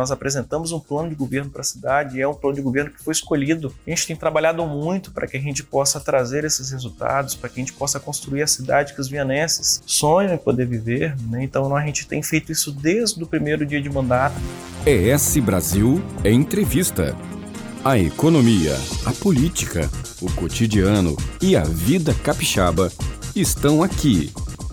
nós apresentamos um plano de governo para a cidade e é um plano de governo que foi escolhido. A gente tem trabalhado muito para que a gente possa trazer esses resultados, para que a gente possa construir a cidade que os vianenses sonham em poder viver. Né? Então a gente tem feito isso desde o primeiro dia de mandato. ES Brasil Entrevista. A economia, a política, o cotidiano e a vida capixaba estão aqui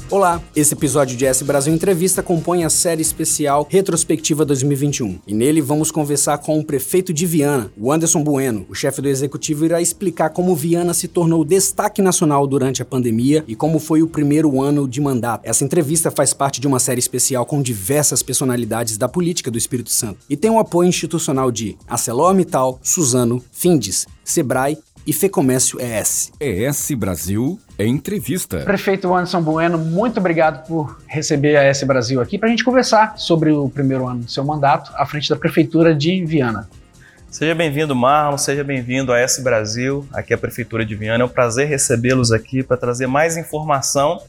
Olá, esse episódio de S Brasil Entrevista compõe a série especial Retrospectiva 2021. E nele vamos conversar com o prefeito de Viana, o Anderson Bueno. O chefe do executivo irá explicar como Viana se tornou destaque nacional durante a pandemia e como foi o primeiro ano de mandato. Essa entrevista faz parte de uma série especial com diversas personalidades da política do Espírito Santo e tem o apoio institucional de ArcelorMittal, Suzano, Findes, Sebrae e Fecomércio ES. ES Brasil Entrevista. Prefeito Anderson Bueno, muito obrigado por receber a ES Brasil aqui para a gente conversar sobre o primeiro ano do seu mandato à frente da Prefeitura de Viana. Seja bem-vindo, Marlon, seja bem-vindo a S Brasil, aqui a Prefeitura de Viana. É um prazer recebê-los aqui para trazer mais informação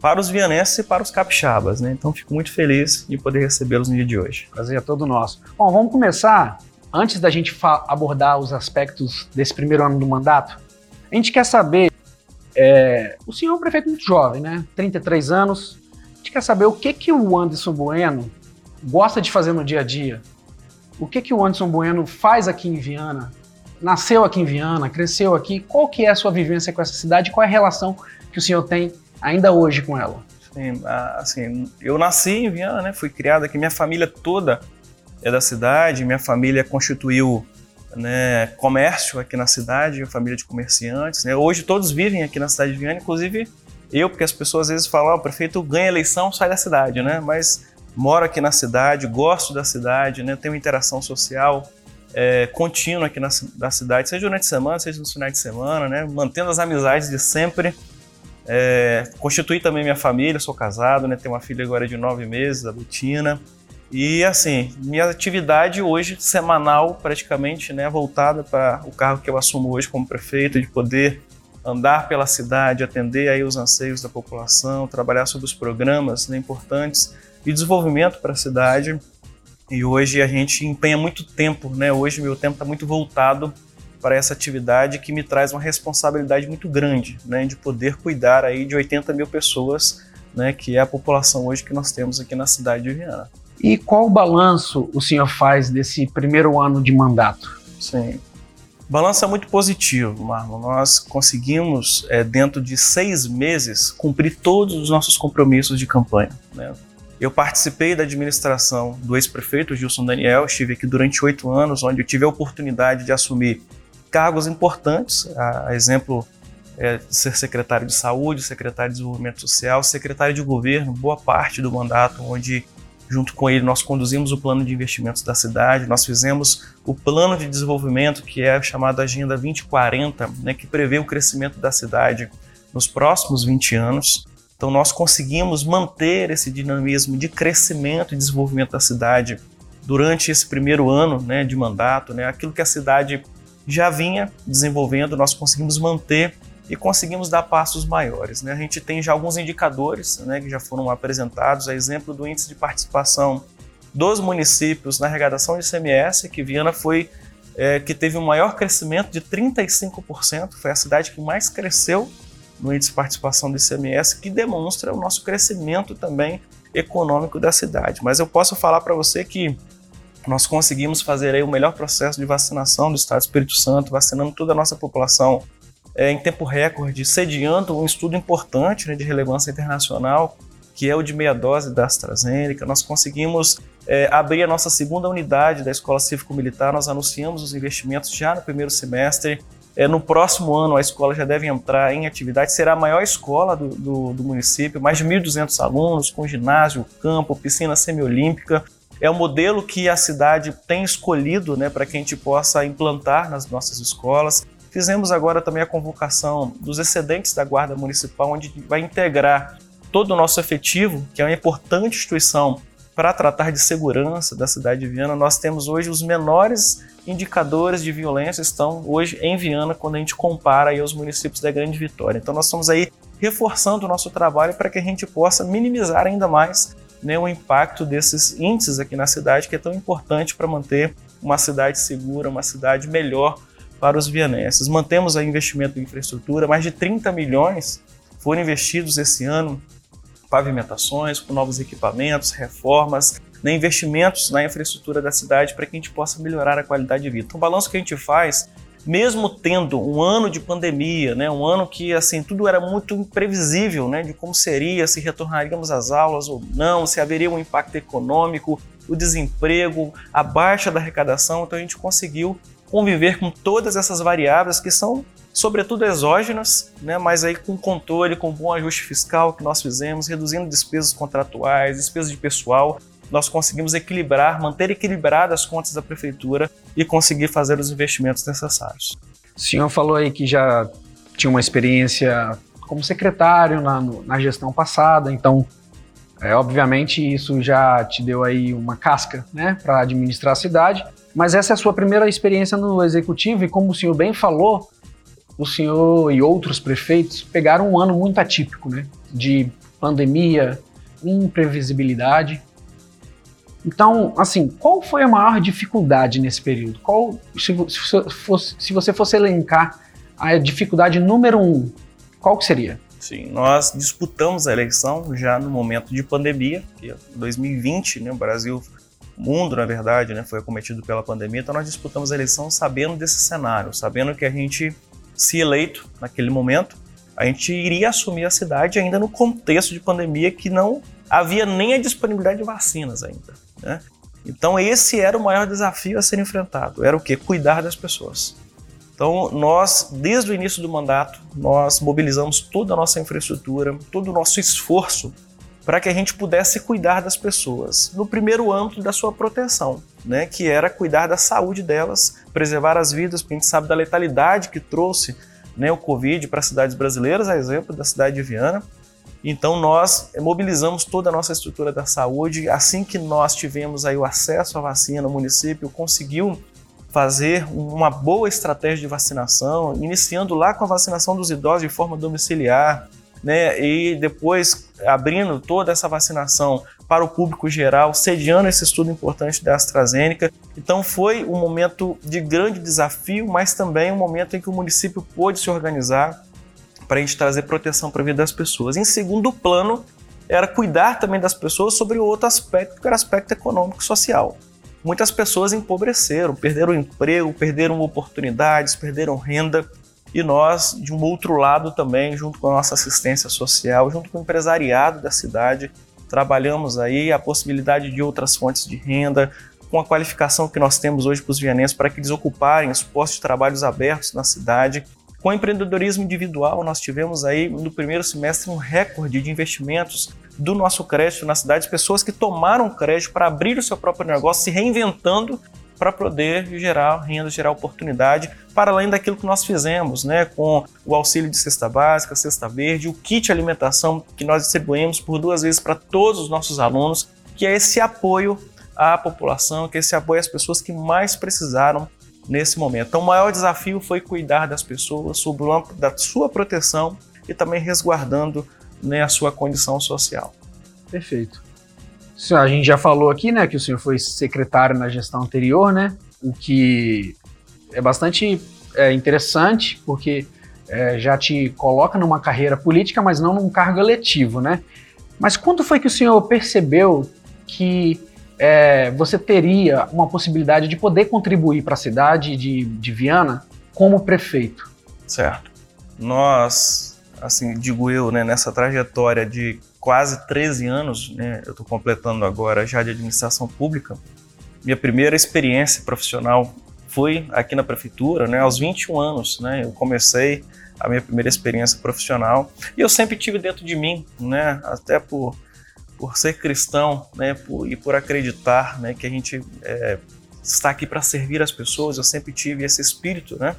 para os vianenses e para os capixabas, né? Então fico muito feliz de poder recebê-los no dia de hoje. Prazer é todo nosso. Bom, vamos começar antes da gente abordar os aspectos desse primeiro ano do mandato, a gente quer saber, é, o senhor é um prefeito muito jovem, né? 33 anos, a gente quer saber o que, que o Anderson Bueno gosta de fazer no dia a dia, o que, que o Anderson Bueno faz aqui em Viana, nasceu aqui em Viana, cresceu aqui, qual que é a sua vivência com essa cidade, qual é a relação que o senhor tem ainda hoje com ela? Sim, assim, eu nasci em Viana, né? Fui criado aqui, minha família toda é da cidade, minha família constituiu né, comércio aqui na cidade, família de comerciantes. Né? Hoje todos vivem aqui na cidade de Viana, inclusive eu, porque as pessoas às vezes falam, oh, o prefeito ganha eleição, sai da cidade, né? Mas moro aqui na cidade, gosto da cidade, né? tenho interação social é, contínua aqui na, cidade, seja durante a semana, seja nos finais de semana, né? Mantendo as amizades de sempre. É, constituí também minha família, sou casado, né? Tenho uma filha agora de nove meses, a Betina. E assim, minha atividade hoje, semanal, praticamente, né, voltada para o cargo que eu assumo hoje como prefeito, de poder andar pela cidade, atender aí os anseios da população, trabalhar sobre os programas né, importantes de desenvolvimento para a cidade. E hoje a gente empenha muito tempo, né? Hoje meu tempo está muito voltado para essa atividade que me traz uma responsabilidade muito grande, né? De poder cuidar aí de 80 mil pessoas, né? Que é a população hoje que nós temos aqui na cidade de Viana. E qual o balanço o senhor faz desse primeiro ano de mandato? Sim. Balanço é muito positivo, Marlon. Nós conseguimos, é, dentro de seis meses, cumprir todos os nossos compromissos de campanha. Né? Eu participei da administração do ex-prefeito Gilson Daniel, estive aqui durante oito anos, onde eu tive a oportunidade de assumir cargos importantes, a, exemplo é, de ser secretário de saúde, secretário de desenvolvimento social, secretário de governo, boa parte do mandato, onde Junto com ele, nós conduzimos o plano de investimentos da cidade, nós fizemos o plano de desenvolvimento, que é chamado Agenda 2040, né, que prevê o crescimento da cidade nos próximos 20 anos. Então, nós conseguimos manter esse dinamismo de crescimento e desenvolvimento da cidade durante esse primeiro ano né, de mandato. Né, aquilo que a cidade já vinha desenvolvendo, nós conseguimos manter e conseguimos dar passos maiores. Né? A gente tem já alguns indicadores né, que já foram apresentados, a exemplo do índice de participação dos municípios na arrecadação de ICMS, que Viana foi é, que teve o um maior crescimento de 35%, foi a cidade que mais cresceu no índice de participação do ICMS, que demonstra o nosso crescimento também econômico da cidade. Mas eu posso falar para você que nós conseguimos fazer aí o melhor processo de vacinação do Estado do Espírito Santo, vacinando toda a nossa população é, em tempo recorde, sediando um estudo importante né, de relevância internacional, que é o de meia dose da AstraZeneca. Nós conseguimos é, abrir a nossa segunda unidade da Escola Cívico-Militar, nós anunciamos os investimentos já no primeiro semestre. É, no próximo ano, a escola já deve entrar em atividade, será a maior escola do, do, do município, mais de 1.200 alunos, com ginásio, campo, piscina semiolímpica. É o modelo que a cidade tem escolhido né, para que a gente possa implantar nas nossas escolas. Fizemos agora também a convocação dos excedentes da Guarda Municipal, onde vai integrar todo o nosso efetivo, que é uma importante instituição para tratar de segurança da cidade de Viana. Nós temos hoje os menores indicadores de violência estão hoje em Viana quando a gente compara aí aos municípios da Grande Vitória. Então nós estamos aí reforçando o nosso trabalho para que a gente possa minimizar ainda mais né, o impacto desses índices aqui na cidade, que é tão importante para manter uma cidade segura, uma cidade melhor para os vianenses. Mantemos aí investimento em infraestrutura, mais de 30 milhões foram investidos esse ano pavimentações, com novos equipamentos, reformas, né, investimentos na infraestrutura da cidade para que a gente possa melhorar a qualidade de vida. Então, o balanço que a gente faz, mesmo tendo um ano de pandemia, né, um ano que assim tudo era muito imprevisível, né, de como seria, se retornaríamos às aulas ou não, se haveria um impacto econômico, o desemprego, a baixa da arrecadação, então a gente conseguiu conviver com todas essas variáveis que são sobretudo exógenas, né, mas aí com controle, com bom ajuste fiscal que nós fizemos, reduzindo despesas contratuais, despesas de pessoal, nós conseguimos equilibrar, manter equilibradas as contas da prefeitura e conseguir fazer os investimentos necessários. O senhor falou aí que já tinha uma experiência como secretário na, na gestão passada, então, é, obviamente, isso já te deu aí uma casca né, para administrar a cidade, mas essa é a sua primeira experiência no executivo e, como o senhor bem falou, o senhor e outros prefeitos pegaram um ano muito atípico, né? De pandemia, imprevisibilidade. Então, assim, qual foi a maior dificuldade nesse período? Qual, se, se, fosse, se você fosse elencar a dificuldade número um, qual que seria? Sim, nós disputamos a eleição já no momento de pandemia, que 2020, né, o Brasil, mundo, na verdade, né, foi acometido pela pandemia, então nós disputamos a eleição sabendo desse cenário, sabendo que a gente se eleito naquele momento, a gente iria assumir a cidade ainda no contexto de pandemia que não havia nem a disponibilidade de vacinas ainda. Né? Então esse era o maior desafio a ser enfrentado, era o que? Cuidar das pessoas. Então nós, desde o início do mandato, nós mobilizamos toda a nossa infraestrutura, todo o nosso esforço para que a gente pudesse cuidar das pessoas, no primeiro âmbito da sua proteção, né, que era cuidar da saúde delas, preservar as vidas, porque a gente sabe da letalidade que trouxe né, o Covid para as cidades brasileiras, a exemplo da cidade de Viana. Então nós mobilizamos toda a nossa estrutura da saúde. Assim que nós tivemos aí o acesso à vacina, o município conseguiu fazer uma boa estratégia de vacinação, iniciando lá com a vacinação dos idosos de forma domiciliar, né, e depois abrindo toda essa vacinação para o público geral, sediando esse estudo importante da AstraZeneca. Então foi um momento de grande desafio, mas também um momento em que o município pôde se organizar para a gente trazer proteção para a vida das pessoas. Em segundo plano, era cuidar também das pessoas sobre outro aspecto, que era aspecto econômico e social. Muitas pessoas empobreceram, perderam emprego, perderam oportunidades, perderam renda e nós, de um outro lado também, junto com a nossa assistência social, junto com o empresariado da cidade, trabalhamos aí a possibilidade de outras fontes de renda, com a qualificação que nós temos hoje para os vianenses para que eles ocuparem os postos de trabalhos abertos na cidade. Com empreendedorismo individual, nós tivemos aí no primeiro semestre um recorde de investimentos do nosso crédito na cidade, pessoas que tomaram crédito para abrir o seu próprio negócio, se reinventando para poder gerar renda, gerar oportunidade, para além daquilo que nós fizemos, né, com o auxílio de cesta básica, cesta verde, o kit alimentação que nós distribuímos por duas vezes para todos os nossos alunos, que é esse apoio à população, que é esse apoio às pessoas que mais precisaram nesse momento. Então, o maior desafio foi cuidar das pessoas sob o âmbito da sua proteção e também resguardando né, a sua condição social. Perfeito a gente já falou aqui, né, que o senhor foi secretário na gestão anterior, né, o que é bastante é, interessante, porque é, já te coloca numa carreira política, mas não num cargo eletivo, né? Mas quando foi que o senhor percebeu que é, você teria uma possibilidade de poder contribuir para a cidade de, de Viana como prefeito? Certo. Nós, assim, digo eu, né, nessa trajetória de quase 13 anos, né, eu estou completando agora já de administração pública. Minha primeira experiência profissional foi aqui na prefeitura, né, aos 21 anos, né, eu comecei a minha primeira experiência profissional e eu sempre tive dentro de mim, né, até por, por ser cristão, né, por, e por acreditar, né, que a gente é, está aqui para servir as pessoas, eu sempre tive esse espírito, né,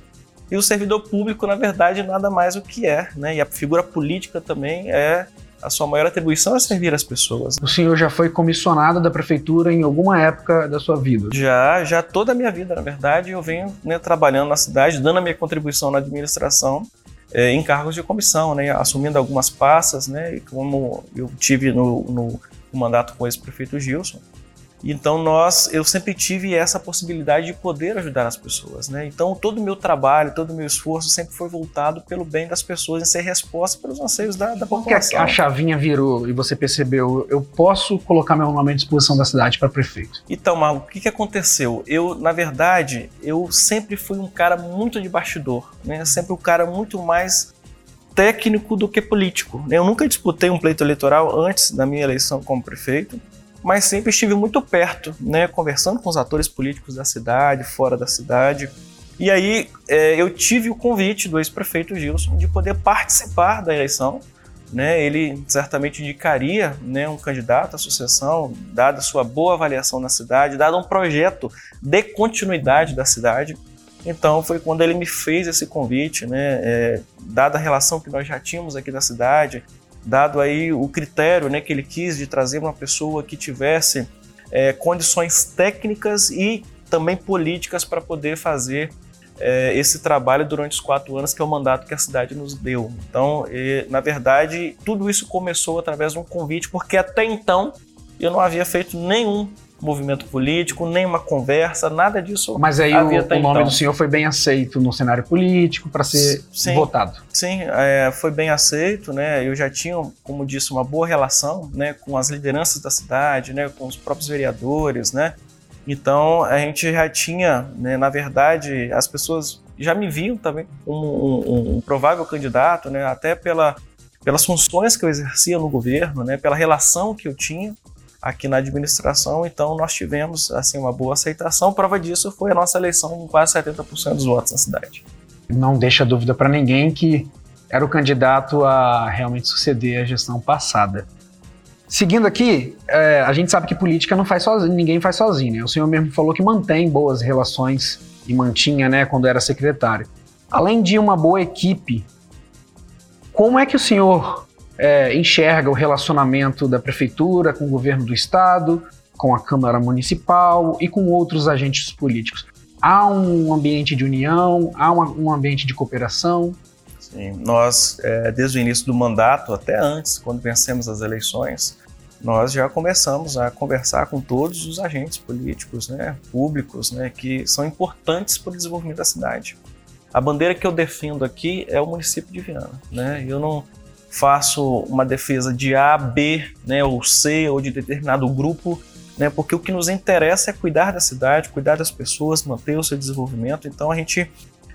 e o servidor público, na verdade, nada mais o que é, né? E a figura política também é a sua maior atribuição é servir as pessoas. O senhor já foi comissionado da prefeitura em alguma época da sua vida? Já, já toda a minha vida, na verdade, eu venho né, trabalhando na cidade, dando a minha contribuição na administração é, em cargos de comissão, né, assumindo algumas passas, né, como eu tive no, no mandato com o ex-prefeito Gilson. Então nós, eu sempre tive essa possibilidade de poder ajudar as pessoas, né? Então todo o meu trabalho, todo o meu esforço sempre foi voltado pelo bem das pessoas, em ser resposta pelos anseios da, da população. Que a, chavinha virou e você percebeu, eu posso colocar meu nome à disposição da cidade para prefeito. Então, Marlon, o que, que aconteceu? Eu, na verdade, eu sempre fui um cara muito de bastidor, né? Sempre um cara muito mais técnico do que político. Né? Eu nunca disputei um pleito eleitoral antes da minha eleição como prefeito mas sempre estive muito perto, né, conversando com os atores políticos da cidade, fora da cidade. E aí é, eu tive o convite do ex-prefeito Gilson de poder participar da eleição. Né, ele certamente indicaria né, um candidato à sucessão, dada sua boa avaliação na cidade, dado um projeto de continuidade da cidade. Então foi quando ele me fez esse convite, né, é, dada a relação que nós já tínhamos aqui na cidade, dado aí o critério né, que ele quis de trazer uma pessoa que tivesse é, condições técnicas e também políticas para poder fazer é, esse trabalho durante os quatro anos que é o mandato que a cidade nos deu. Então, e, na verdade, tudo isso começou através de um convite, porque até então eu não havia feito nenhum movimento político, nem uma conversa, nada disso. Mas aí o, o, nome então. do senhor foi bem aceito no cenário político para ser sim, votado. Sim, é, foi bem aceito, né? Eu já tinha, como disse, uma boa relação, né, com as lideranças da cidade, né, com os próprios vereadores, né. Então a gente já tinha, né, na verdade, as pessoas já me viam também como um, um, um provável candidato, né, até pela pelas funções que eu exercia no governo, né, pela relação que eu tinha aqui na administração, então nós tivemos assim uma boa aceitação. Prova disso foi a nossa eleição com quase 70% dos votos na cidade. Não deixa dúvida para ninguém que era o candidato a realmente suceder a gestão passada. Seguindo aqui, é, a gente sabe que política não faz sozinho, ninguém faz sozinho. Né? O senhor mesmo falou que mantém boas relações e mantinha, né, quando era secretário. Além de uma boa equipe, como é que o senhor é, enxerga o relacionamento da prefeitura com o governo do estado, com a Câmara Municipal e com outros agentes políticos. Há um ambiente de união, há uma, um ambiente de cooperação. Sim, nós, é, desde o início do mandato, até antes, quando vencemos as eleições, nós já começamos a conversar com todos os agentes políticos, né, públicos, né, que são importantes para o desenvolvimento da cidade. A bandeira que eu defendo aqui é o município de Viana. Né? Eu não, faço uma defesa de A, B, né, ou C, ou de determinado grupo, né, porque o que nos interessa é cuidar da cidade, cuidar das pessoas, manter o seu desenvolvimento. Então a gente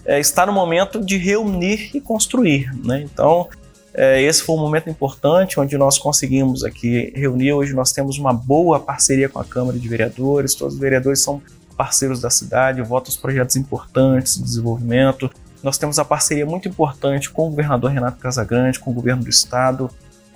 é, está no momento de reunir e construir. Né? Então é, esse foi um momento importante onde nós conseguimos aqui reunir. Hoje nós temos uma boa parceria com a Câmara de Vereadores, todos os vereadores são parceiros da cidade, votam os projetos importantes de desenvolvimento. Nós temos a parceria muito importante com o governador Renato Casagrande, com o governo do estado.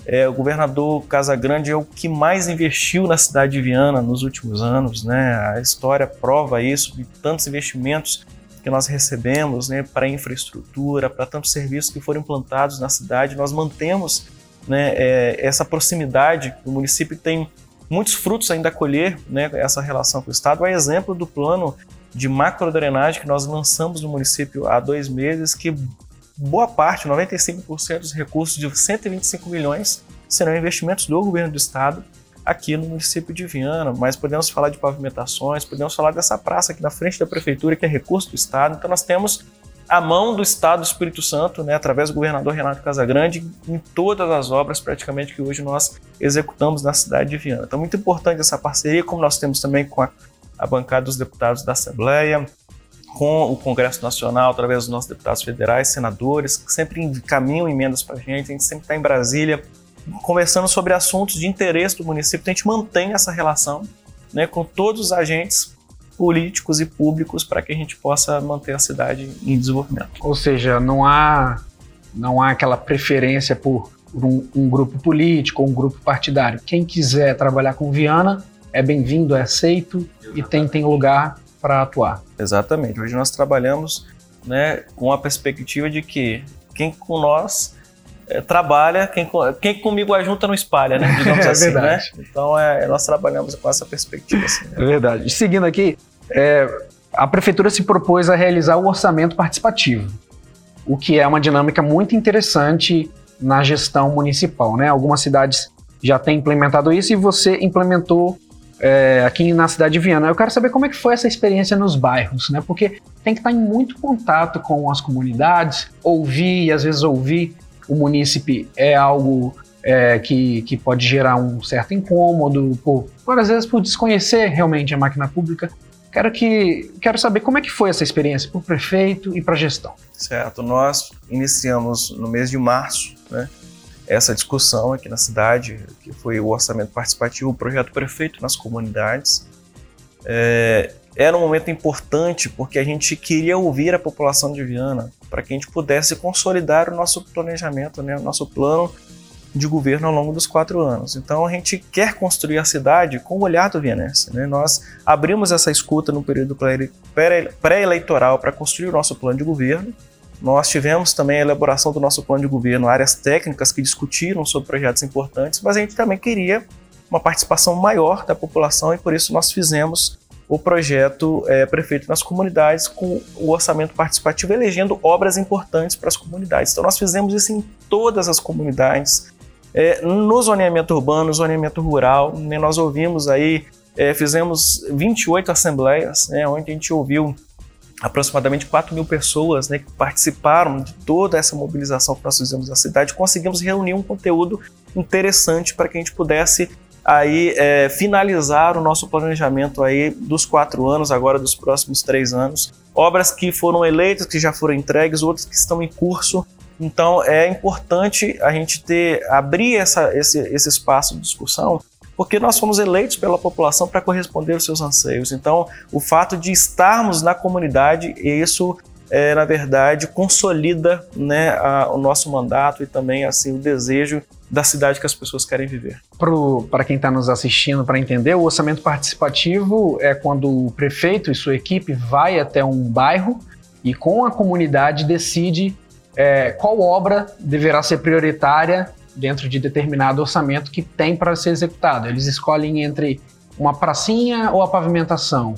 É, o governador Casagrande é o que mais investiu na cidade de Viana nos últimos anos, né? A história prova isso, de tantos investimentos que nós recebemos né, para infraestrutura, para tantos serviços que foram implantados na cidade. Nós mantemos né, é, essa proximidade. O município tem muitos frutos ainda a colher, né, essa relação com o Estado. É exemplo do plano de macrodrenagem que nós lançamos no município há dois meses, que boa parte, 95% dos recursos de 125 milhões serão investimentos do governo do estado aqui no município de Viana, mas podemos falar de pavimentações, podemos falar dessa praça aqui na frente da prefeitura, que é recurso do estado. Então nós temos a mão do estado do Espírito Santo, né, através do governador Renato Casagrande, em todas as obras praticamente que hoje nós executamos na cidade de Viana. Então muito importante essa parceria, como nós temos também com a a bancada dos deputados da Assembleia, com o Congresso Nacional, através dos nossos deputados federais, senadores, que sempre encaminham emendas para a gente, a gente sempre está em Brasília conversando sobre assuntos de interesse do município, então a gente mantém essa relação né, com todos os agentes políticos e públicos para que a gente possa manter a cidade em desenvolvimento. Ou seja, não há, não há aquela preferência por um, um grupo político um grupo partidário. Quem quiser trabalhar com Viana é bem-vindo, é aceito e tem, tem lugar para atuar. Exatamente. Hoje nós trabalhamos né, com a perspectiva de que quem com nós é, trabalha, quem, quem comigo ajunta não espalha, né? Digamos é assim, né? verdade. né? Então é, nós trabalhamos com essa perspectiva. Assim, né? É verdade. E seguindo aqui, é, a prefeitura se propôs a realizar o orçamento participativo, o que é uma dinâmica muito interessante na gestão municipal, né? Algumas cidades já tem implementado isso e você implementou é, aqui na cidade de Viana. Eu quero saber como é que foi essa experiência nos bairros, né? Porque tem que estar em muito contato com as comunidades, ouvir e às vezes ouvir o munícipe é algo é, que, que pode gerar um certo incômodo, por, por às vezes por desconhecer realmente a máquina pública. Quero, que, quero saber como é que foi essa experiência para o prefeito e para a gestão. Certo, nós iniciamos no mês de março né, essa discussão aqui na cidade, que foi o orçamento participativo, o projeto prefeito nas comunidades. É, era um momento importante porque a gente queria ouvir a população de Viana para que a gente pudesse consolidar o nosso planejamento, né, o nosso plano de governo ao longo dos quatro anos. Então a gente quer construir a cidade com o olhar do vienense. Né? Nós abrimos essa escuta no período pré-eleitoral para construir o nosso plano de governo. Nós tivemos também a elaboração do nosso plano de governo, áreas técnicas que discutiram sobre projetos importantes, mas a gente também queria uma participação maior da população e por isso nós fizemos o projeto é, Prefeito nas Comunidades com o orçamento participativo, elegendo obras importantes para as comunidades. Então nós fizemos isso em todas as comunidades, é, no zoneamento urbano, zoneamento rural, né, nós ouvimos aí, é, fizemos 28 assembleias, né, onde a gente ouviu aproximadamente 4 mil pessoas né, que participaram de toda essa mobilização que nós fizemos na cidade, conseguimos reunir um conteúdo interessante para que a gente pudesse aí é, finalizar o nosso planejamento aí dos quatro anos, agora dos próximos três anos. Obras que foram eleitas, que já foram entregues, outras que estão em curso então é importante a gente ter abrir essa, esse, esse espaço de discussão, porque nós fomos eleitos pela população para corresponder aos seus anseios. Então, o fato de estarmos na comunidade, isso é, na verdade consolida né, a, o nosso mandato e também assim o desejo da cidade que as pessoas querem viver. Para quem está nos assistindo, para entender, o orçamento participativo é quando o prefeito e sua equipe vai até um bairro e com a comunidade decide é, qual obra deverá ser prioritária dentro de determinado orçamento que tem para ser executado. Eles escolhem entre uma pracinha ou a pavimentação,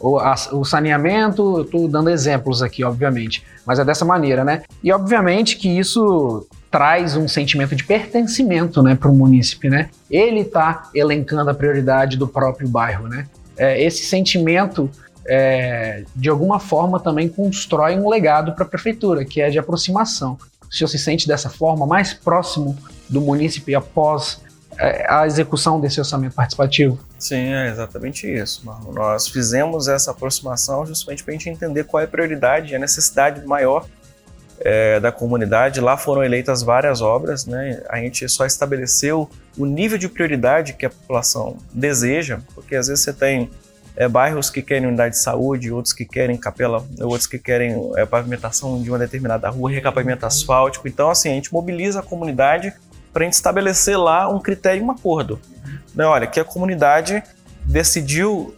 o saneamento. Eu estou dando exemplos aqui, obviamente, mas é dessa maneira, né? E obviamente que isso traz um sentimento de pertencimento, né, para o munícipe, né? Ele está elencando a prioridade do próprio bairro, né? É, esse sentimento é, de alguma forma também constrói um legado para a prefeitura, que é de aproximação. Senhor se sente dessa forma mais próximo do munícipe após é, a execução desse orçamento participativo? Sim, é exatamente isso. Nós fizemos essa aproximação justamente para a gente entender qual é a prioridade a necessidade maior é, da comunidade. Lá foram eleitas várias obras, né? A gente só estabeleceu o nível de prioridade que a população deseja, porque às vezes você tem é, bairros que querem unidade de saúde, outros que querem capela, outros que querem é, pavimentação de uma determinada rua, recapamento asfáltico. Então, assim, a gente mobiliza a comunidade para a gente estabelecer lá um critério, um acordo. Né, olha, que a comunidade decidiu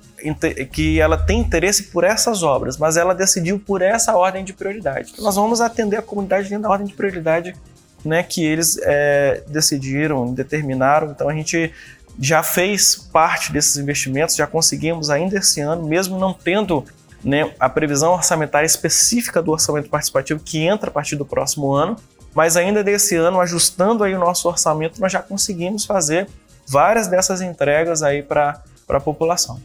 que ela tem interesse por essas obras, mas ela decidiu por essa ordem de prioridade. Então, nós vamos atender a comunidade dentro da ordem de prioridade né, que eles é, decidiram, determinaram. Então a gente já fez parte desses investimentos, já conseguimos ainda esse ano, mesmo não tendo né, a previsão orçamentária específica do orçamento participativo que entra a partir do próximo ano, mas ainda desse ano, ajustando aí o nosso orçamento, nós já conseguimos fazer várias dessas entregas aí para a população.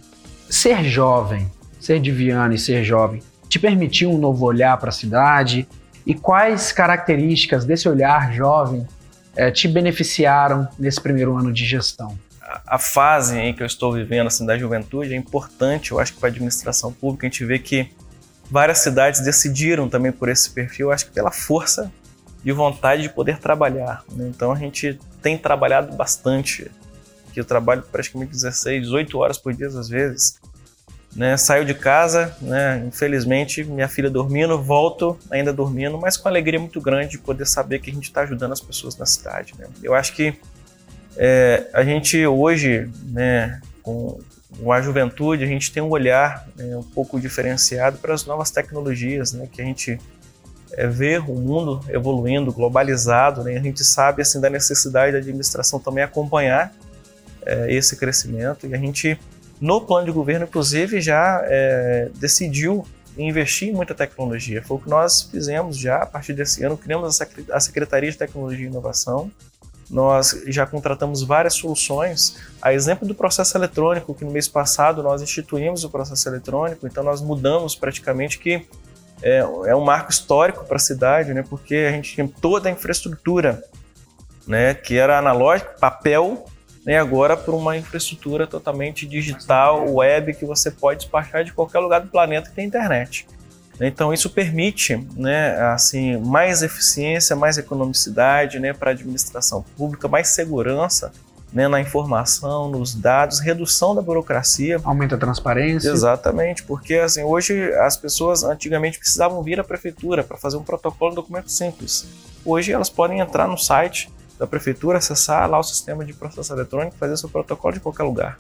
Ser jovem, ser de Viana e ser jovem, te permitiu um novo olhar para a cidade? E quais características desse olhar jovem eh, te beneficiaram nesse primeiro ano de gestão? A fase em que eu estou vivendo assim da juventude é importante, eu acho que para a administração pública a gente vê que várias cidades decidiram também por esse perfil, acho que pela força de vontade de poder trabalhar. Né? Então a gente tem trabalhado bastante, que eu trabalho praticamente 16, 18 horas por dia às vezes. Né, saio de casa, né, infelizmente, minha filha dormindo, volto ainda dormindo, mas com alegria muito grande de poder saber que a gente está ajudando as pessoas na cidade. Né? Eu acho que é, a gente hoje, né, com, com, a juventude, a gente tem um olhar né, um pouco diferenciado para as novas tecnologias, né, que a gente é, vê o mundo evoluindo, globalizado, né, a gente sabe assim da necessidade da administração também acompanhar é, esse crescimento e a gente no plano de governo, inclusive, já é, decidiu investir em muita tecnologia. Foi o que nós fizemos já a partir desse ano, criamos a Secretaria de Tecnologia e Inovação, nós já contratamos várias soluções. A exemplo do processo eletrônico, que no mês passado nós instituímos o processo eletrônico, então nós mudamos praticamente que é, é um marco histórico para a cidade, né, porque a gente tinha toda a infraestrutura, né, que era analógico, papel, né, agora por uma infraestrutura totalmente digital, web, que você pode despachar de qualquer lugar do planeta que tem internet. Então isso permite, né, assim, mais eficiência, mais economicidade, né, para a administração pública, mais segurança, né, na informação, nos dados, redução da burocracia, aumenta a transparência. Exatamente, porque assim hoje as pessoas antigamente precisavam vir à prefeitura para fazer um protocolo de documento simples. Hoje elas podem entrar no site da prefeitura, acessar lá o sistema de processo eletrônico, fazer seu protocolo de qualquer lugar.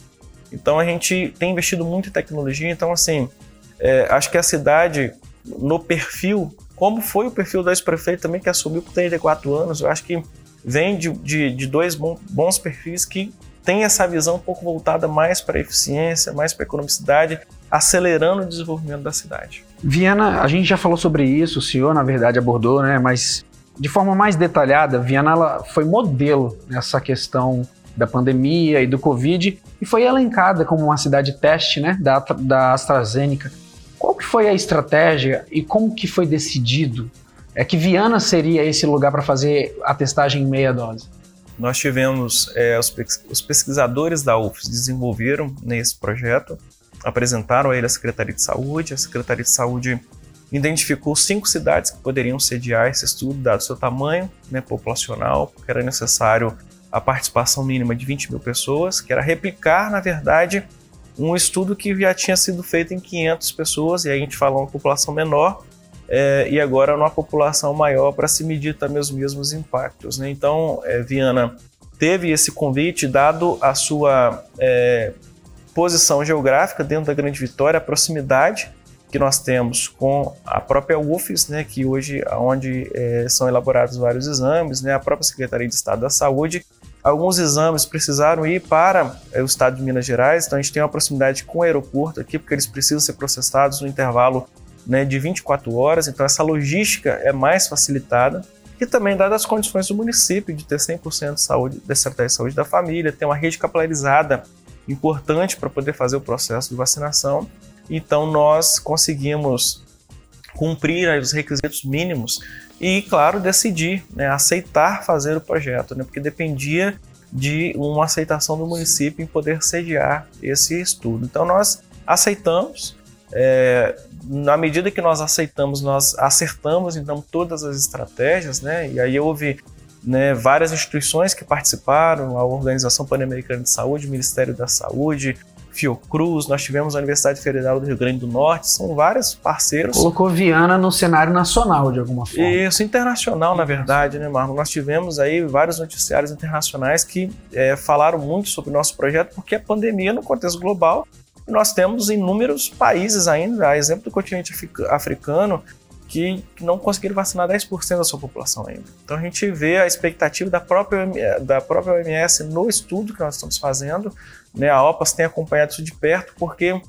Então a gente tem investido muito em tecnologia. Então assim, é, acho que a cidade no perfil, como foi o perfil do ex-prefeito também, que assumiu por 34 anos, eu acho que vem de, de, de dois bons perfis que tem essa visão um pouco voltada mais para a eficiência, mais para a economicidade, acelerando o desenvolvimento da cidade. Viana, a gente já falou sobre isso, o senhor na verdade abordou, né? Mas de forma mais detalhada, Viana ela foi modelo nessa questão da pandemia e do Covid e foi elencada como uma cidade teste, né, da, da AstraZeneca. Qual que foi a estratégia e como que foi decidido é que Viana seria esse lugar para fazer a testagem em meia dose? Nós tivemos é, os, os, pesquisadores da UFS desenvolveram nesse projeto, apresentaram a ele a Secretaria de Saúde, a Secretaria de Saúde identificou cinco cidades que poderiam sediar esse estudo, dado seu tamanho né, populacional, porque era necessário a participação mínima de 20 mil pessoas, que era replicar, na verdade, um estudo que já tinha sido feito em 500 pessoas, e aí a gente fala uma população menor, é, e agora numa população maior para se medir também os mesmos impactos. Né? Então, é, Viana teve esse convite, dado a sua é, posição geográfica dentro da Grande Vitória, a proximidade que nós temos com a própria UFES, né, que hoje onde são elaborados vários exames, né, a própria Secretaria de Estado da Saúde Alguns exames precisaram ir para é, o estado de Minas Gerais, então a gente tem uma proximidade com o aeroporto aqui, porque eles precisam ser processados no intervalo né, de 24 horas, então essa logística é mais facilitada. E também, dadas as condições do município de ter 100% de saúde, da estratégia de saúde da família, ter uma rede capilarizada importante para poder fazer o processo de vacinação. Então, nós conseguimos cumprir os requisitos mínimos e, claro, decidir, né, aceitar fazer o projeto, né, porque dependia de uma aceitação do município em poder sediar esse estudo. Então, nós aceitamos. É, na medida que nós aceitamos, nós acertamos então todas as estratégias, né? E aí houve né, várias instituições que participaram, a Organização Pan-Americana de Saúde, o Ministério da Saúde, Fiocruz, nós tivemos a Universidade Federal do Rio Grande do Norte, são vários parceiros. Colocou Viana no cenário nacional, de alguma forma. Isso, internacional, na verdade, né, Marlon? Nós tivemos aí vários noticiários internacionais que é, falaram muito sobre o nosso projeto, porque a pandemia, no contexto global, nós temos inúmeros países ainda, a exemplo do continente africano, que não conseguiram vacinar 10% da sua população ainda. Então a gente vê a expectativa da própria, da própria OMS no estudo que nós estamos fazendo, né, a OPAS tem acompanhado isso de perto, porque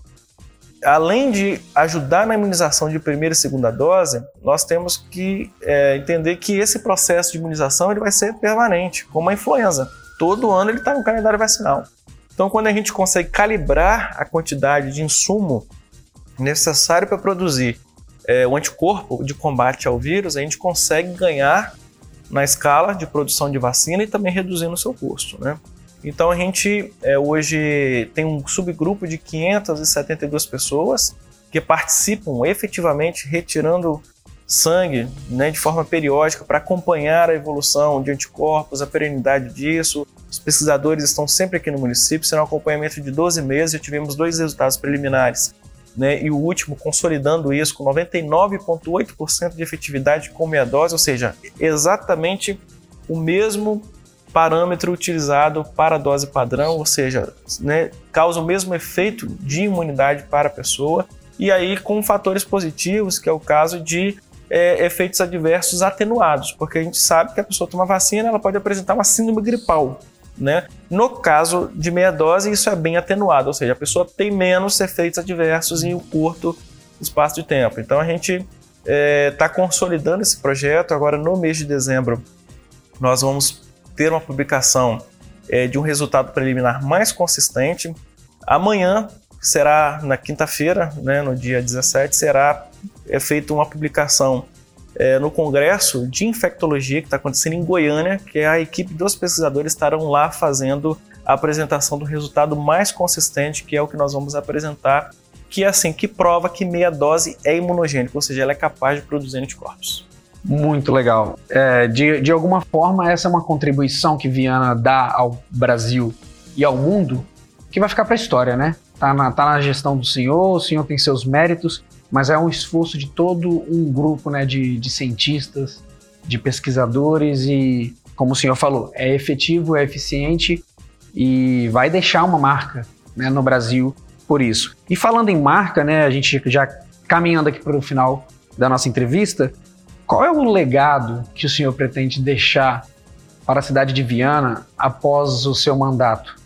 além de ajudar na imunização de primeira e segunda dose, nós temos que é, entender que esse processo de imunização ele vai ser permanente, como a influenza. Todo ano ele está no calendário vacinal. Então, quando a gente consegue calibrar a quantidade de insumo necessário para produzir é, o anticorpo de combate ao vírus, a gente consegue ganhar na escala de produção de vacina e também reduzindo o seu custo. Né? Então a gente é, hoje tem um subgrupo de 572 pessoas que participam efetivamente retirando sangue né, de forma periódica para acompanhar a evolução de anticorpos, a perenidade disso. Os pesquisadores estão sempre aqui no município, será um acompanhamento de 12 meses, já tivemos dois resultados preliminares. Né, e o último consolidando isso com 99,8% de efetividade com meia dose, ou seja, exatamente o mesmo parâmetro utilizado para a dose padrão, ou seja, né, causa o mesmo efeito de imunidade para a pessoa, e aí com fatores positivos, que é o caso de é, efeitos adversos atenuados, porque a gente sabe que a pessoa toma vacina, ela pode apresentar uma síndrome gripal. Né? No caso de meia dose, isso é bem atenuado, ou seja, a pessoa tem menos efeitos adversos em um curto espaço de tempo. Então a gente está é, tá consolidando esse projeto. Agora, no mês de dezembro, nós vamos ter uma publicação é, de um resultado preliminar mais consistente. Amanhã será na quinta-feira, né, no dia 17, será é, feita uma publicação é, no Congresso de Infectologia que está acontecendo em Goiânia, que a equipe dos pesquisadores estarão lá fazendo a apresentação do resultado mais consistente, que é o que nós vamos apresentar, que é assim, que prova que meia dose é imunogênica, ou seja, ela é capaz de produzir anticorpos. Muito legal. É, de, de alguma forma, essa é uma contribuição que Viana dá ao Brasil e ao mundo que vai ficar para a história, né? Tá na, tá na gestão do senhor, o senhor tem seus méritos, mas é um esforço de todo um grupo né, de, de cientistas, de pesquisadores e, como o senhor falou, é efetivo, é eficiente e vai deixar uma marca né, no Brasil por isso. E falando em marca, né, a gente já caminhando aqui para o final da nossa entrevista, qual é o legado que o senhor pretende deixar para a cidade de Viana após o seu mandato?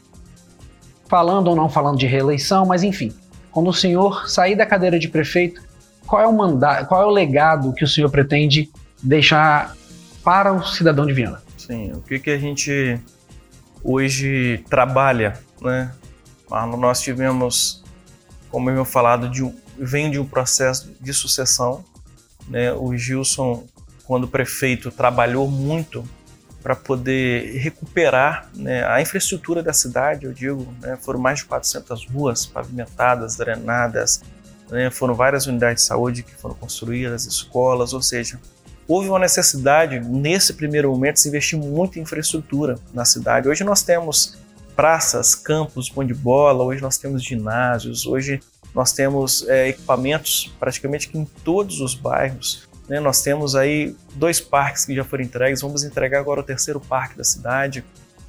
Falando ou não falando de reeleição, mas enfim, quando o senhor sair da cadeira de prefeito, qual é o mandato, qual é o legado que o senhor pretende deixar para o cidadão de Viana? Sim, o que, que a gente hoje trabalha, né? Nós tivemos, como eu falado, de um, vem de um processo de sucessão. Né? O Gilson, quando prefeito, trabalhou muito para poder recuperar né, a infraestrutura da cidade, eu digo, né, foram mais de 400 ruas pavimentadas, drenadas, né, foram várias unidades de saúde que foram construídas, escolas, ou seja, houve uma necessidade nesse primeiro momento de se investir muito em infraestrutura na cidade. Hoje nós temos praças, campos, pão de bola, hoje nós temos ginásios, hoje nós temos é, equipamentos praticamente em todos os bairros. Né? Nós temos aí dois parques que já foram entregues, vamos entregar agora o terceiro parque da cidade.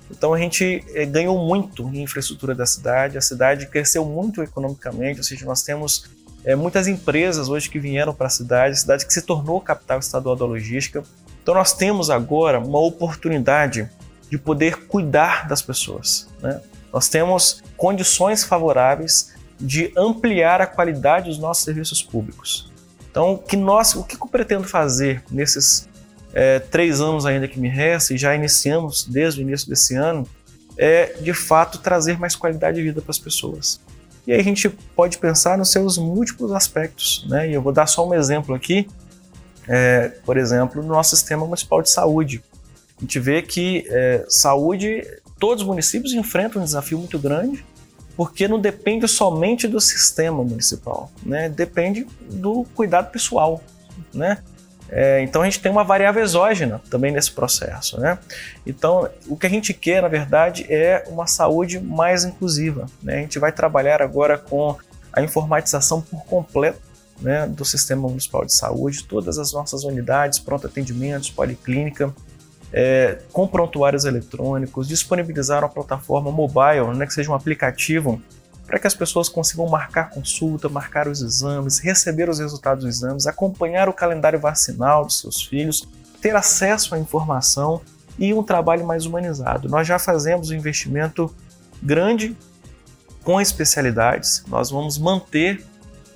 Então a gente é, ganhou muito em infraestrutura da cidade, a cidade cresceu muito economicamente, ou seja, nós temos é, muitas empresas hoje que vieram para a cidade, a cidade que se tornou capital estadual da logística. Então nós temos agora uma oportunidade de poder cuidar das pessoas. Né? Nós temos condições favoráveis de ampliar a qualidade dos nossos serviços públicos. Então, que nós, o que eu pretendo fazer nesses é, três anos ainda que me resta, e já iniciamos desde o início desse ano, é de fato trazer mais qualidade de vida para as pessoas. E aí a gente pode pensar nos seus múltiplos aspectos, né? E eu vou dar só um exemplo aqui, é, por exemplo, no nosso sistema municipal de saúde. A gente vê que é, saúde, todos os municípios enfrentam um desafio muito grande, porque não depende somente do sistema municipal, né? depende do cuidado pessoal. Né? É, então a gente tem uma variável exógena também nesse processo. Né? Então o que a gente quer, na verdade, é uma saúde mais inclusiva. Né? A gente vai trabalhar agora com a informatização por completo né, do Sistema Municipal de Saúde, todas as nossas unidades, pronto atendimentos, policlínica, é, com prontuários eletrônicos, disponibilizar uma plataforma mobile, né, que seja um aplicativo para que as pessoas consigam marcar consulta, marcar os exames, receber os resultados dos exames, acompanhar o calendário vacinal dos seus filhos, ter acesso à informação e um trabalho mais humanizado. Nós já fazemos um investimento grande com especialidades, nós vamos manter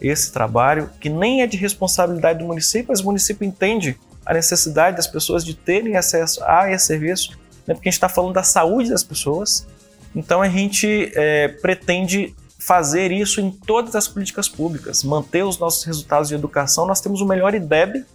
esse trabalho, que nem é de responsabilidade do município, mas o município entende a necessidade das pessoas de terem acesso a esse serviço, né, porque a gente está falando da saúde das pessoas. Então a gente é, pretende fazer isso em todas as políticas públicas, manter os nossos resultados de educação. Nós temos o melhor IDEB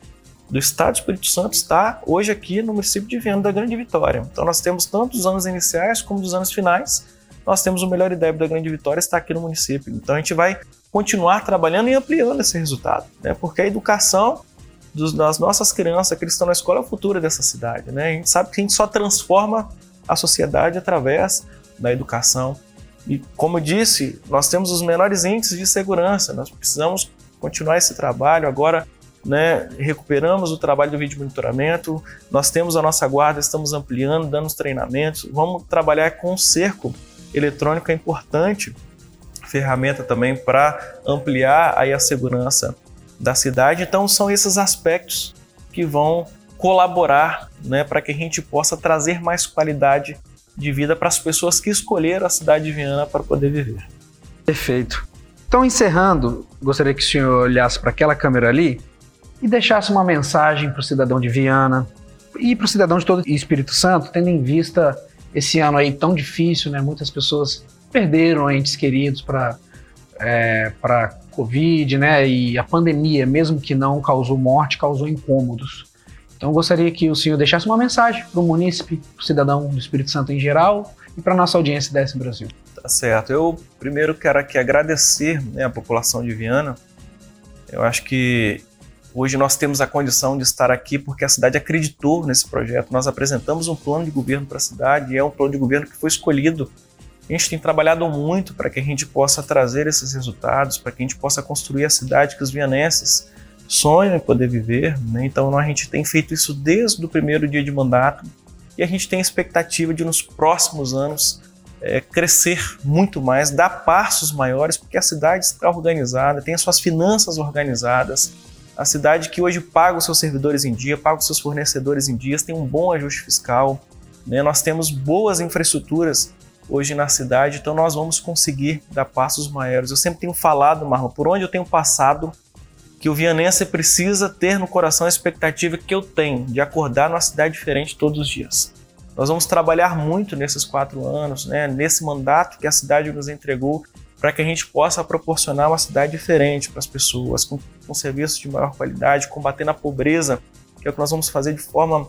do Estado do Espírito Santo, está hoje aqui no município de Viana da Grande Vitória. Então nós temos tanto os anos iniciais como os anos finais. Nós temos o melhor IDEB da Grande Vitória, está aqui no município. Então a gente vai continuar trabalhando e ampliando esse resultado, né? porque a educação dos, das nossas crianças que estão na escola é o futuro dessa cidade. Né? A gente sabe que a gente só transforma a sociedade através da educação. E, como eu disse, nós temos os menores índices de segurança, nós precisamos continuar esse trabalho. Agora, né, recuperamos o trabalho do vídeo monitoramento, nós temos a nossa guarda, estamos ampliando, dando os treinamentos. Vamos trabalhar com o cerco eletrônico, é importante, ferramenta também para ampliar aí a segurança da cidade. Então, são esses aspectos que vão colaborar né, para que a gente possa trazer mais qualidade de vida para as pessoas que escolheram a cidade de Viana para poder viver. Perfeito. Então, encerrando, gostaria que o senhor olhasse para aquela câmera ali e deixasse uma mensagem para o cidadão de Viana, e para o cidadão de todo Espírito Santo, tendo em vista esse ano aí tão difícil, né? Muitas pessoas perderam entes queridos para é, para Covid, né? E a pandemia, mesmo que não causou morte, causou incômodos. Então, gostaria que o senhor deixasse uma mensagem para o munícipe, para o cidadão do Espírito Santo em geral e para a nossa audiência S Brasil. Tá certo. Eu primeiro quero aqui agradecer né, a população de Viana. Eu acho que hoje nós temos a condição de estar aqui porque a cidade acreditou nesse projeto. Nós apresentamos um plano de governo para a cidade e é um plano de governo que foi escolhido a gente tem trabalhado muito para que a gente possa trazer esses resultados, para que a gente possa construir a cidade que os vianenses sonham em poder viver. Né? Então a gente tem feito isso desde o primeiro dia de mandato e a gente tem a expectativa de nos próximos anos é, crescer muito mais, dar passos maiores, porque a cidade está organizada, tem as suas finanças organizadas. A cidade que hoje paga os seus servidores em dia, paga os seus fornecedores em dias, tem um bom ajuste fiscal. Né? Nós temos boas infraestruturas hoje na cidade, então nós vamos conseguir dar passos maiores. Eu sempre tenho falado, Marlon, por onde eu tenho passado, que o vianense precisa ter no coração a expectativa que eu tenho de acordar numa cidade diferente todos os dias. Nós vamos trabalhar muito nesses quatro anos, né, nesse mandato que a cidade nos entregou, para que a gente possa proporcionar uma cidade diferente para as pessoas, com, com serviços de maior qualidade, combatendo a pobreza, que é o que nós vamos fazer de forma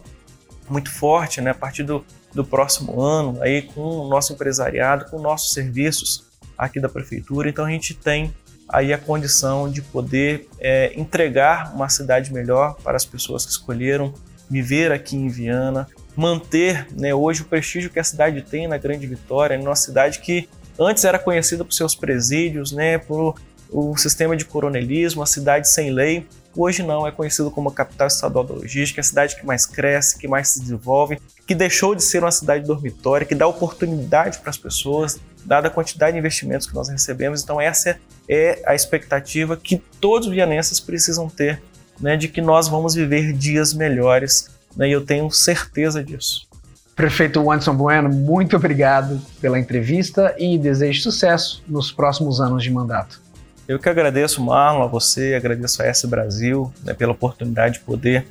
muito forte, né, a partir do, do próximo ano, aí com o nosso empresariado, com nossos serviços aqui da prefeitura. Então a gente tem aí a condição de poder é, entregar uma cidade melhor para as pessoas que escolheram viver aqui em Viana, manter né, hoje o prestígio que a cidade tem na Grande Vitória, uma cidade que antes era conhecida por seus presídios, né, por o sistema de coronelismo, a cidade sem lei, hoje não, é conhecido como a capital estadual da logística, é a cidade que mais cresce, que mais se desenvolve, que deixou de ser uma cidade dormitória, que dá oportunidade para as pessoas, dada a quantidade de investimentos que nós recebemos. Então, essa é a expectativa que todos os vianenses precisam ter, né, de que nós vamos viver dias melhores, né, e eu tenho certeza disso. Prefeito Anderson Bueno, muito obrigado pela entrevista e desejo sucesso nos próximos anos de mandato. Eu que agradeço, Marlon, a você, agradeço a S Brasil né, pela oportunidade de poder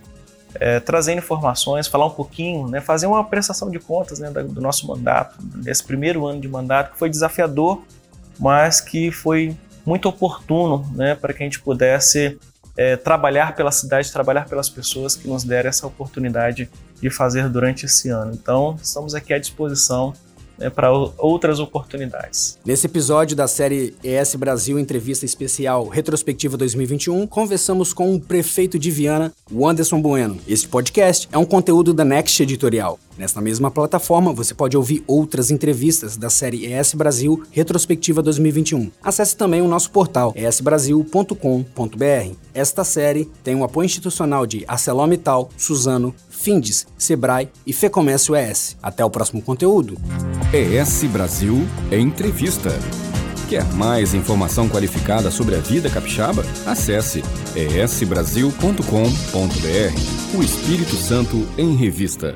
é, trazer informações, falar um pouquinho, né, fazer uma prestação de contas né, do nosso mandato, nesse primeiro ano de mandato, que foi desafiador, mas que foi muito oportuno né, para que a gente pudesse é, trabalhar pela cidade, trabalhar pelas pessoas que nos deram essa oportunidade de fazer durante esse ano. Então, estamos aqui à disposição né, para outras oportunidades. Nesse episódio da série ES Brasil Entrevista Especial Retrospectiva 2021, conversamos com o prefeito de Viana, o Anderson Bueno. Este podcast é um conteúdo da Next Editorial. Nesta mesma plataforma, você pode ouvir outras entrevistas da série ES Brasil Retrospectiva 2021. Acesse também o nosso portal esbrasil.com.br. Esta série tem o um apoio institucional de ArcelorMittal, Suzano, Findes, Sebrae e Fecomércio ES. Até o próximo conteúdo. ES Brasil Entrevista. Quer mais informação qualificada sobre a vida capixaba? Acesse esbrasil.com.br. O Espírito Santo em Revista.